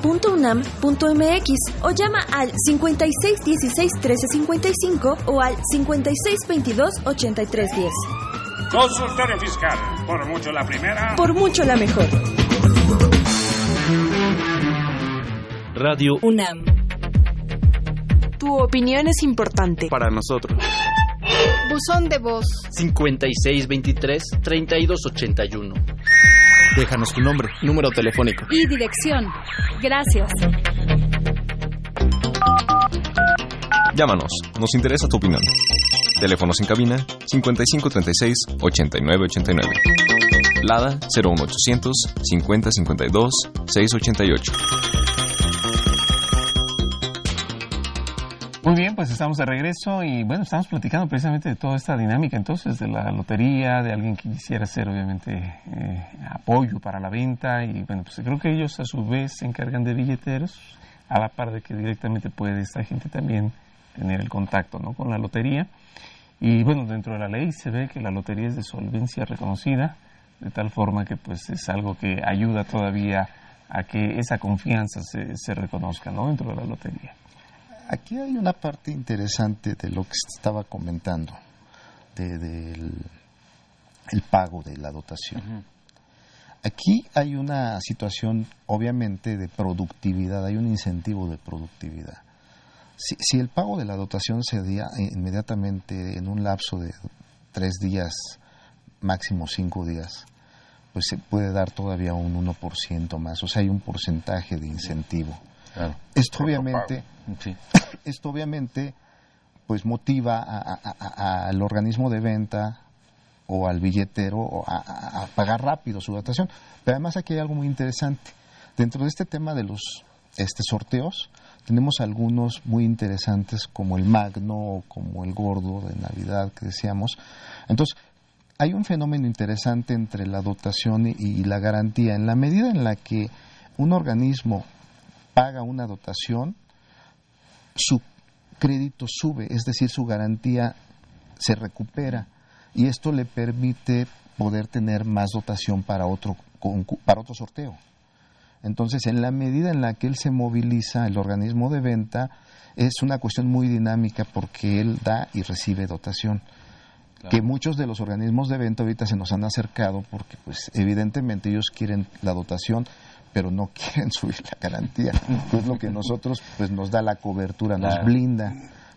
publishing.fca.unam.mx o llama al 5616 1355 o al 5622 8310. Consultorio fiscal. Por mucho la primera. Por mucho la mejor. Radio UNAM. Tu opinión es importante. Para nosotros. Buzón de voz. 5623-3281. Déjanos tu nombre. Número telefónico. Y dirección. Gracias. Llámanos, nos interesa tu opinión. Teléfonos en cabina 5536-8989. Lada 01800 5052 688. Muy bien, pues estamos de regreso y bueno, estamos platicando precisamente de toda esta dinámica entonces de la lotería, de alguien que quisiera hacer obviamente eh, apoyo para la venta y bueno, pues creo que ellos a su vez se encargan de billeteros a la par de que directamente puede esta gente también tener el contacto ¿no? con la lotería. Y bueno, dentro de la ley se ve que la lotería es de solvencia reconocida, de tal forma que pues es algo que ayuda todavía a que esa confianza se, se reconozca ¿no? dentro de la lotería. Aquí hay una parte interesante de lo que estaba comentando, de- del el pago de la dotación. Aquí hay una situación, obviamente, de productividad, hay un incentivo de productividad. Si, si el pago de la dotación se día inmediatamente en un lapso de tres días, máximo cinco días, pues se puede dar todavía un 1% más, o sea, hay un porcentaje de incentivo. Esto obviamente, esto obviamente, pues motiva a- a- a- a- al organismo de venta o al billetero a pagar rápido su dotación. Pero además aquí hay algo muy interesante. Dentro de este tema de los este, sorteos, tenemos algunos muy interesantes como el magno o como el gordo de Navidad que decíamos. Entonces, hay un fenómeno interesante entre la dotación y, y la garantía. En la medida en la que un organismo paga una dotación, su crédito sube, es decir, su garantía se recupera y esto le permite poder tener más dotación para otro para otro sorteo. Entonces, en la medida en la que él se moviliza, el organismo de venta es una cuestión muy dinámica porque él da y recibe dotación. Que muchos de los organismos de venta ahorita se nos han acercado porque, pues, evidentemente ellos quieren la dotación, pero no quieren subir la garantía. que es lo que nosotros, pues, nos da la cobertura, nos Claro. blinda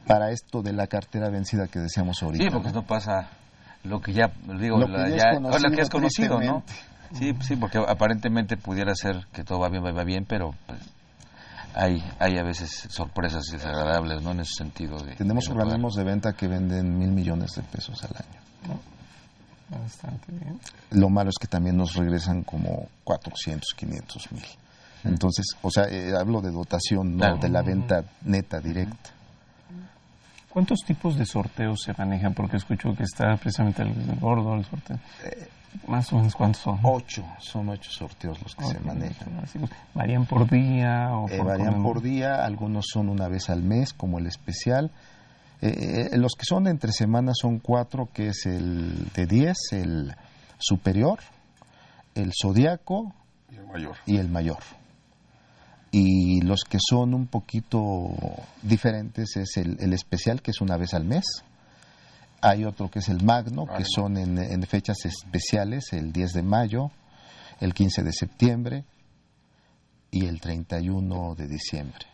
para esto de la cartera vencida que decíamos ahorita. Sí, porque no pasa lo que ya, digo, Lo que la- ya es conocido, o lo que es conocido, ¿no? Sí, sí, porque aparentemente pudiera ser que todo va bien, va bien, pero pues, hay, hay a veces sorpresas desagradables, ¿no? En ese sentido. De, Tenemos organismos de venta que venden mil millones de pesos al año. Bastante bien. Lo malo es que también nos regresan como 400, 500 mil. Entonces, o sea, eh, hablo de dotación, no Claro. de la venta neta, directa. ¿Cuántos tipos de sorteos se manejan? Porque escucho que está precisamente el gordo, el sorteo. Más o menos, ¿cuántos son? Ocho, son ocho sorteos los que se manejan. ¿Varían por día? O Eh, por varían por día, algunos son una vez al mes, como el especial. Eh, eh, los que son entre semanas son cuatro, que es el de 10, el superior, el zodiaco Y el mayor. y el mayor. Y los que son un poquito diferentes es el, el especial, que es una vez al mes. Hay otro que es el magno, que son en, en fechas especiales, el 10 de mayo, el 15 de septiembre y el 31 de diciembre.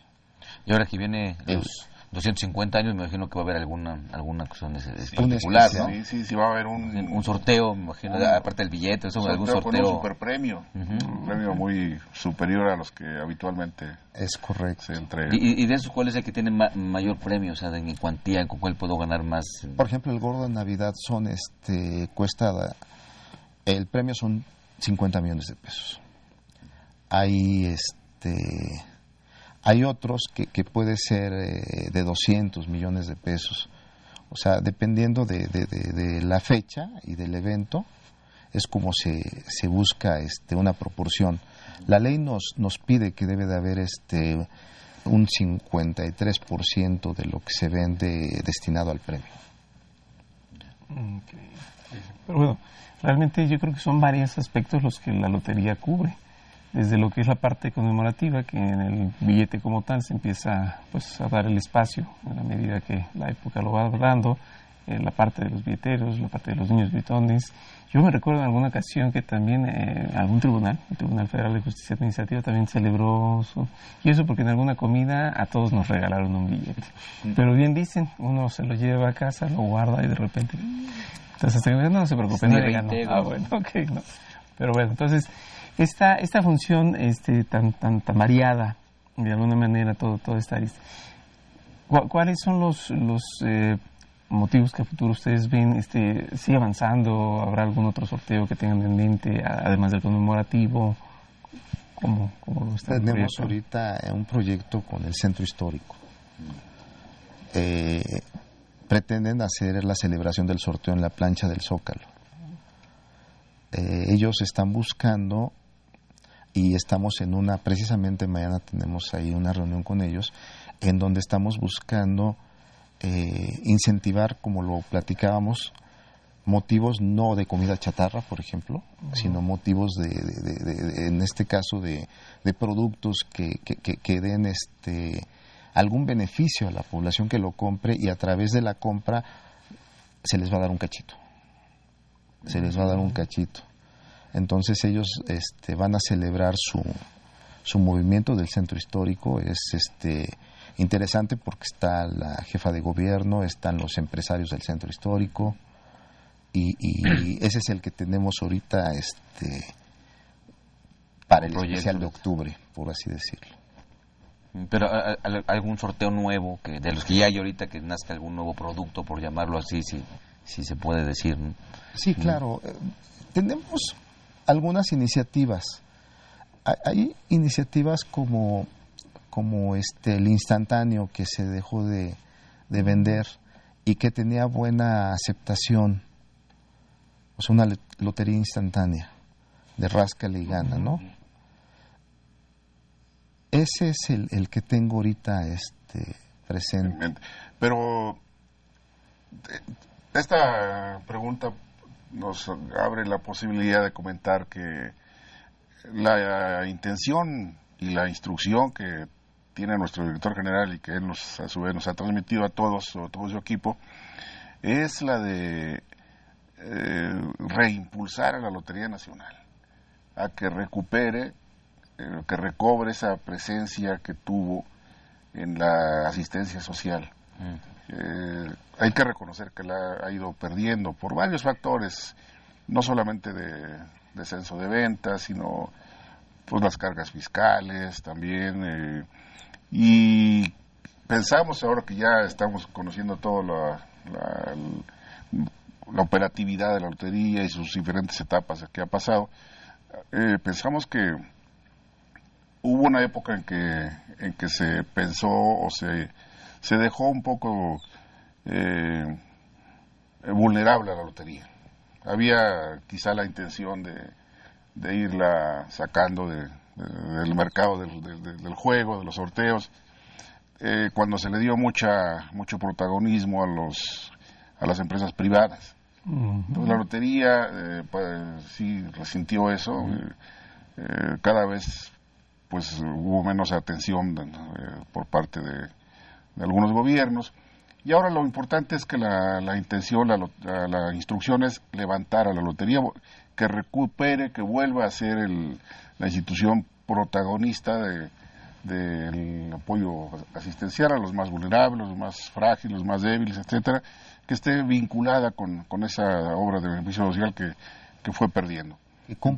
Y ahora que viene los 250 años, me imagino que va a haber alguna alguna Un particular. Sí, sí, sí, va a haber un, Un sorteo, me imagino, Un- aparte del billete, eso, algún sorteo con un sorteo. superpremio, un premio muy superior a los que habitualmente es correcto. se entregan. Y, de esos, ¿cuál es el que tiene ma- mayor premio? O sea, de- en cuantía, ¿con cuál puedo ganar más? Por ejemplo, el gordo de Navidad son, este, cuesta, el premio son 50 millones de pesos. Hay, este, hay otros que, que puede ser eh, de 200 millones de pesos. O sea, dependiendo de, la fecha y del evento, es como se, se busca este, una proporción. La ley nos, nos pide que debe de haber este, un 53% de lo que se vende destinado al premio. Pero bueno, realmente yo creo que son varios aspectos los que la lotería cubre. Desde lo que es la parte conmemorativa, que en el billete como tal se empieza pues, a dar el espacio en la medida que la época lo va dando, eh, la parte de los billeteros, la parte de los niños gritones. Yo me recuerdo en alguna ocasión que también eh, algún tribunal, el Tribunal Federal de Justicia Administrativa, también celebró su... Y eso porque en alguna comida a todos nos regalaron un billete. Pero bien dicen, uno se lo lleva a casa, lo guarda y de repente... Entonces, que no se preocupen, no reintegro. Ah, bueno, ok, no. Pero bueno, entonces, esta, esta función este, tan, tan, tan variada, de alguna manera, todo, toda esta arista, ¿cu- ¿cuáles son los, los eh, motivos que a futuro ustedes ven? Este, ¿Sigue avanzando? ¿Habrá algún otro sorteo que tengan en mente, además del conmemorativo? ¿Cómo, cómo lo están Tenemos ahorita eh, un proyecto con el centro histórico. Eh, pretenden hacer la celebración del sorteo en la plancha del Zócalo. Eh, ellos están buscando y estamos en una, precisamente mañana tenemos ahí una reunión con ellos, en donde estamos buscando eh, incentivar, como lo platicábamos, motivos no de comida chatarra, por ejemplo, sino motivos de, de- de- de- de- en este caso, de, de productos que, que- que- que den este algún beneficio a la población que lo compre y a través de la compra se les va a dar un cachito. Se les va a dar un cachito. Entonces ellos este, van a celebrar su, su movimiento del centro histórico. Es este interesante porque está la jefa de gobierno, están los empresarios del centro histórico y, y ese es el que tenemos ahorita este para el Proyecto. especial de octubre, por así decirlo. Pero ¿a- a- algún sorteo nuevo, que de los que ya hay ahorita, que nazca algún nuevo producto, por llamarlo así, si, si se puede decir. ¿no? Sí, claro. Eh, Tenemos algunas iniciativas. Hay- iniciativas como, como este, el instantáneo que se dejó de, de vender y que tenía buena aceptación. O una lotería instantánea de rascale y gana, ¿no? Ese es el, el que tengo ahorita este, presente. Pero eh, esta pregunta nos abre la posibilidad de comentar que la intención y la instrucción que tiene nuestro director general y que él nos, a su vez nos ha transmitido a todos, a todo su equipo, es la de eh, reimpulsar a la Lotería Nacional, a que recupere, eh, que recobre esa presencia que tuvo en la asistencia social. Eh, hay que reconocer que la ha ido perdiendo por varios factores, no solamente de descenso de ventas, sino pues las cargas fiscales también. eh, y pensamos ahora que ya estamos conociendo toda la, la, operatividad de la lotería y sus diferentes etapas que ha pasado, eh, pensamos que hubo una época en que, en que se pensó o se, se dejó un poco eh, vulnerable a la lotería. Había quizá la intención de, de irla sacando de- de- del mercado del, juego, de los sorteos, eh, cuando se le dio mucha, mucho protagonismo a, los, a las empresas privadas. Entonces la lotería eh, pues, sí resintió eso. eh, cada vez pues hubo menos atención eh, por parte de, de algunos gobiernos. Y ahora lo importante es que la, la intención, la, la- la instrucción es levantar a la lotería, que recupere, que vuelva a ser el- la institución protagonista de- del apoyo asistencial a los más vulnerables, los más frágiles, los más débiles, etcétera, que esté vinculada con, con esa obra de beneficio social que, que fue perdiendo.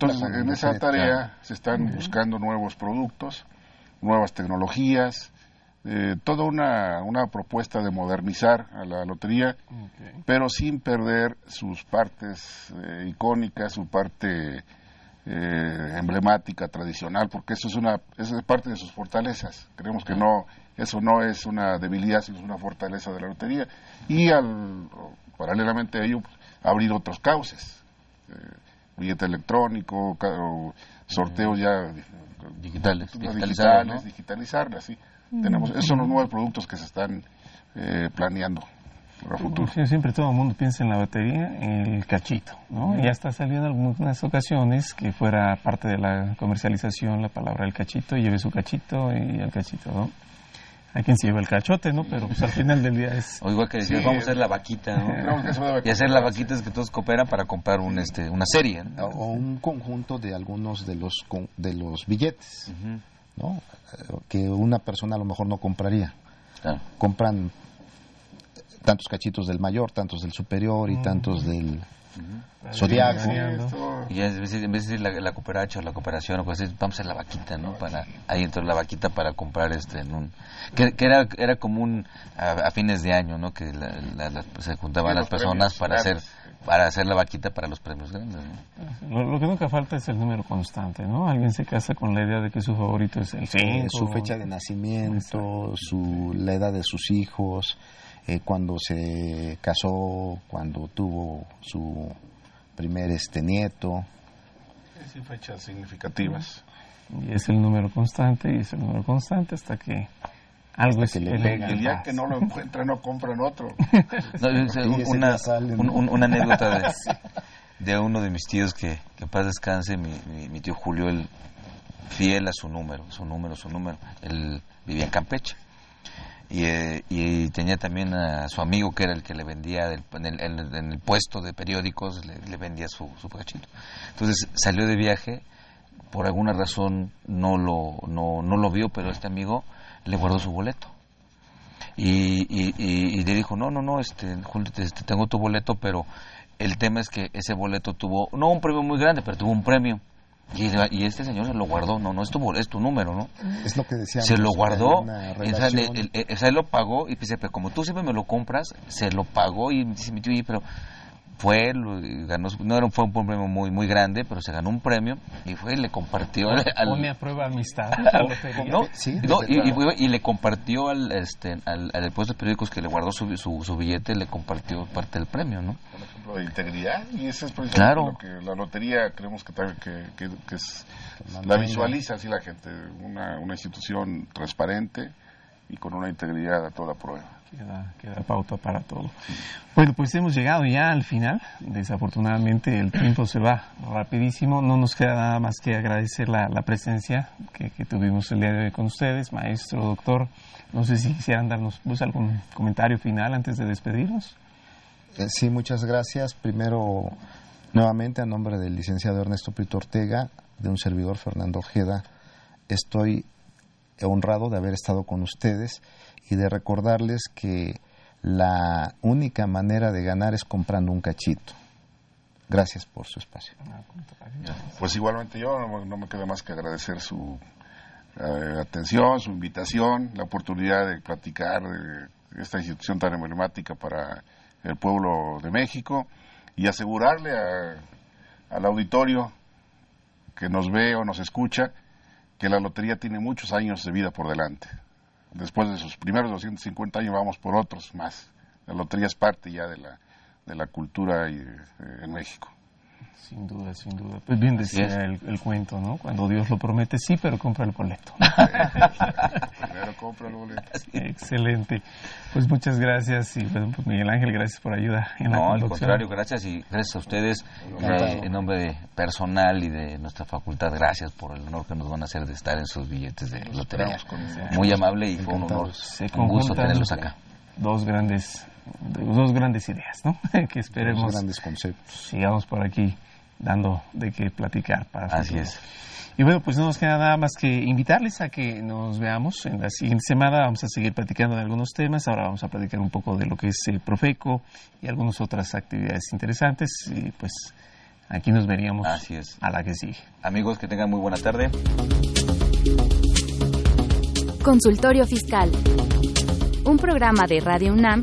Entonces, en esa tarea se están buscando nuevos productos, nuevas tecnologías, eh, toda una, una propuesta de modernizar a la lotería, pero sin perder sus partes eh, icónicas, su parte eh, emblemática, tradicional, porque eso es una eso es parte de sus fortalezas. Creemos que no eso no es una debilidad, sino es una fortaleza de la lotería. Y al, paralelamente a ello, pues, abrir otros cauces. Eh, billete electrónico, sorteos ya Digitales, digitalizarlas, ¿no? digitalizarlas, sí. Tenemos, esos son los nuevos productos que se están eh, planeando para el futuro. Sí, siempre todo el mundo piensa en la batería, el cachito, ¿no? Ya está saliendo en algunas ocasiones que fuera parte de la comercialización la palabra el cachito, lleve su cachito y el cachito, ¿no? Hay quien se lleva el cachote, ¿no? Pero pues al final del día es... O igual que Sí. vamos a hacer la vaquita. Y hacer la vaquita es que todos cooperan para comprar un, este, una serie, ¿no? o un conjunto de algunos de los con- de los billetes no que una persona a lo mejor no compraría. Compran tantos cachitos del mayor tantos del superior y tantos del zodiaco. Y ya en vez de decir la, la cooperacha o la cooperación, pues es, vamos a la vaquita, ¿no? Para, ahí entró la vaquita para comprar este, en un, que, que era, era común a, a fines de año, ¿no? Que la- la- la- se juntaban las personas premios para hacer. Para hacer la vaquita para los premios grandes, ¿no? Lo, lo que nunca falta es el número constante, ¿no? Alguien se casa con la idea de que su favorito es el 5. Eh, su fecha de nacimiento, su, la edad de sus hijos, eh, cuando se casó, cuando tuvo su primer este nieto. Sí, fechas significativas. Y es el número constante y es el número constante hasta que algo es Y el día que no lo encuentran, no compran otro. No, es, un- una, un- un- una anécdota de, de uno de mis tíos que, que en paz descanse, mi, mi, mi tío Julio, él fiel a su número, su número, su número. Él vivía en Campeche. Y, eh, y tenía también a su amigo que era el que le vendía del- en, el, en el- en el puesto de periódicos, le, le vendía su, su cachito. Entonces salió de viaje, por alguna razón no lo, no, no lo vio, pero este amigo le guardó su boleto. Y, y, y- y le dijo, no, no, no, este, Julio, te- te tengo tu boleto, pero el tema es que ese boleto tuvo, no un premio muy grande, pero tuvo un premio. Y, y este señor se lo guardó, no, no es tu, es tu número, ¿no? Es lo que decíamos. se lo guardó, o sea, él lo pagó y dice, pero como tú siempre me lo compras, se lo pagó y dice mi tío, "Oye, pero fue, lo- y ganó, su- no era, un- fue un premio muy muy grande, pero se ganó un premio y fue y le compartió al, al- Pone a prueba amistad. no, Sí, no, y, le compartió al este al, al puesto de periódicos que le guardó su, su, su billete le compartió parte del premio no Por ejemplo, de integridad. Y eso es precisamente Claro. lo que la lotería creemos que, que, que- que es, la visualiza así la gente. Una, una institución transparente y con una integridad a toda prueba. Queda, queda pauta para todo. Bueno, pues hemos llegado ya al final. Desafortunadamente el tiempo se va rapidísimo. No nos queda nada más que agradecer la, la presencia que, tuvimos el día de hoy con ustedes, maestro, doctor. No sé si quisieran darnos pues, algún comentario final antes de despedirnos. Eh, Sí, muchas gracias. Primero, nuevamente, a nombre del licenciado Ernesto Prito Ortega, de un servidor Fernando Ojeda, estoy honrado de haber estado con ustedes y de recordarles que la única manera de ganar es comprando un cachito. Gracias por su espacio. Pues igualmente yo no, no me queda más que agradecer su eh, atención, su invitación, la oportunidad de platicar de esta institución tan emblemática para el pueblo de México y asegurarle a- al auditorio que nos ve o nos escucha que la lotería tiene muchos años de vida por delante. Después de sus primeros 250 años vamos por otros más. La lotería es parte ya de la, de la cultura eh, en México. Sin duda, sin duda. Pues bien decía el, el cuento, ¿no? Cuando Dios lo promete, sí, pero compra el boleto. Primero compra el boleto. Excelente. Pues muchas gracias y bueno, pues Miguel Ángel, gracias por ayuda en la No, al contrario, gracias y gracias a ustedes eh, en nombre de personal y de nuestra facultad, gracias por el honor que nos van a hacer de estar en sus billetes de lotería. esperamos con mucho Muy amable y fue un honor, Se un gusto tenerlos acá. Dos grandes, dos grandes ideas, ¿no? que esperemos Dos grandes conceptos. sigamos por aquí dando de qué platicar para Así futuro. es. Y bueno, pues no nos queda nada más que invitarles a que nos veamos en la siguiente semana. Vamos a seguir platicando de algunos temas. Ahora vamos a platicar un poco de lo que es eh, Profeco y algunas otras actividades interesantes. Y pues aquí nos veríamos Así es. a la que sigue. Amigos, que tengan muy buena tarde. Consultorio Fiscal. Un programa de Radio UNAM